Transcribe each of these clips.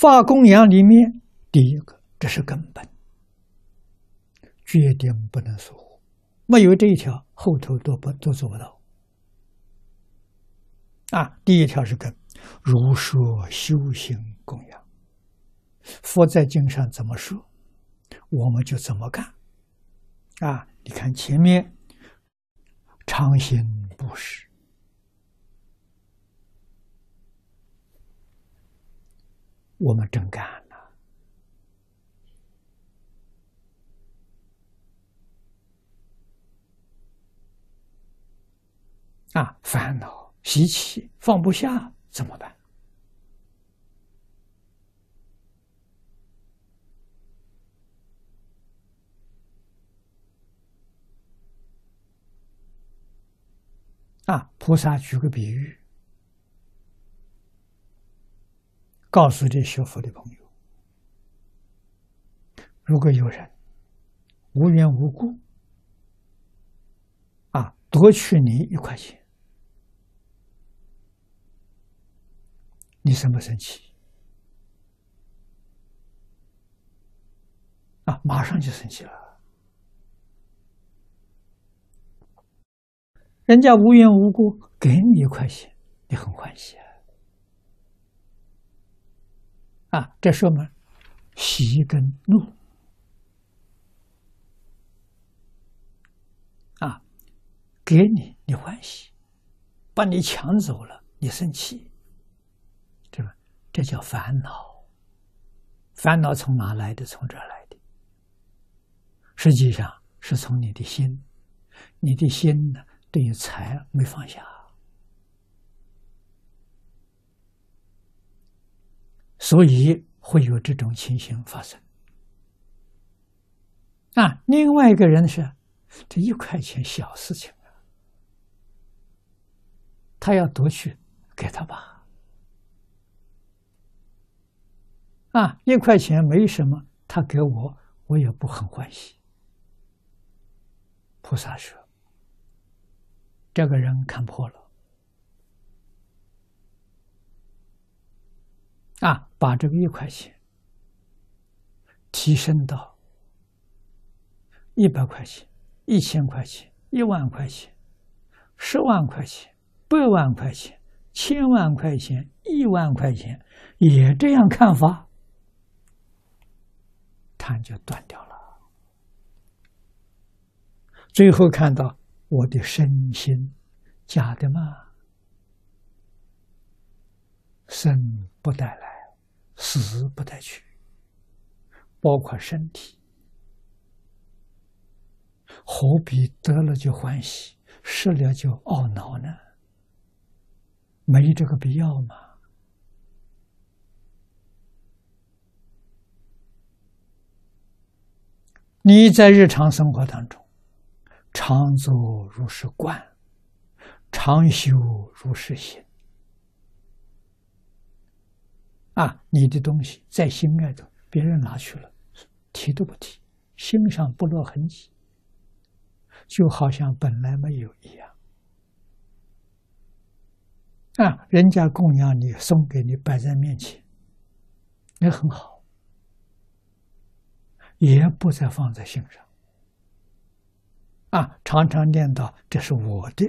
发供养里面，第一个这是根本，决定不能疏忽，没有这一条，后头都不都做不到。啊，第一条是根，如说修行供养，佛在经上怎么说，我们就怎么干。啊，你看前面，常行布施，我们真干了。啊，烦恼。习气放不下怎么办？啊，菩萨举个比喻，告诉这学佛的朋友：如果有人无缘无故啊夺取你一块钱。你生不生气？啊，马上就生气了。人家无缘无故给你一块钱，你很欢喜啊！啊，这说明喜跟怒啊，给你你欢喜，把你抢走了，你生气。这叫烦恼，烦恼从哪来的？从这来的。实际上是从你的心，你的心呢，对于财没放下，所以会有这种情形发生。啊，另外一个人是，这一块钱小事情，他要夺去，给他吧。啊，一块钱没什么，他给我，我也不很欢喜。菩萨说：“这个人看破了，啊，把这个一块钱提升到一百块钱、一千块钱、一万块钱、十万块钱、百万块钱、千万块钱、亿万块钱，也这样看法。”看就断掉了。最后看到我的身心假的吗？生不带来，死不带去，包括身体，何必得了就欢喜，失了就懊恼呢？没这个必要嘛？你在日常生活当中，常做如是观，常修如是行。啊，你的东西在心爱的，别人拿去了，提都不提，心上不落痕迹，就好像本来没有一样。啊，人家供养你，送给你，摆在面前，那很好。也不再放在心上，啊，常常念叨这是我的，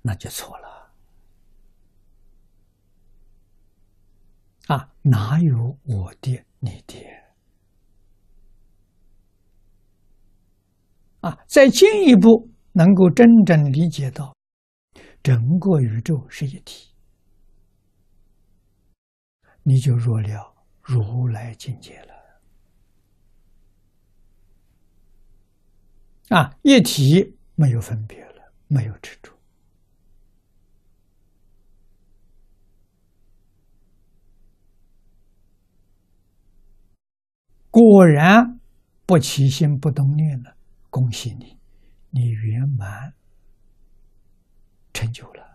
那就错了，啊，哪有我的你的？啊，再进一步能够真正理解到，整个宇宙是一体，你就弱了。如来境界了啊！一体没有分别了，没有执着，果然不起心不动念了。恭喜你，你圆满成就了。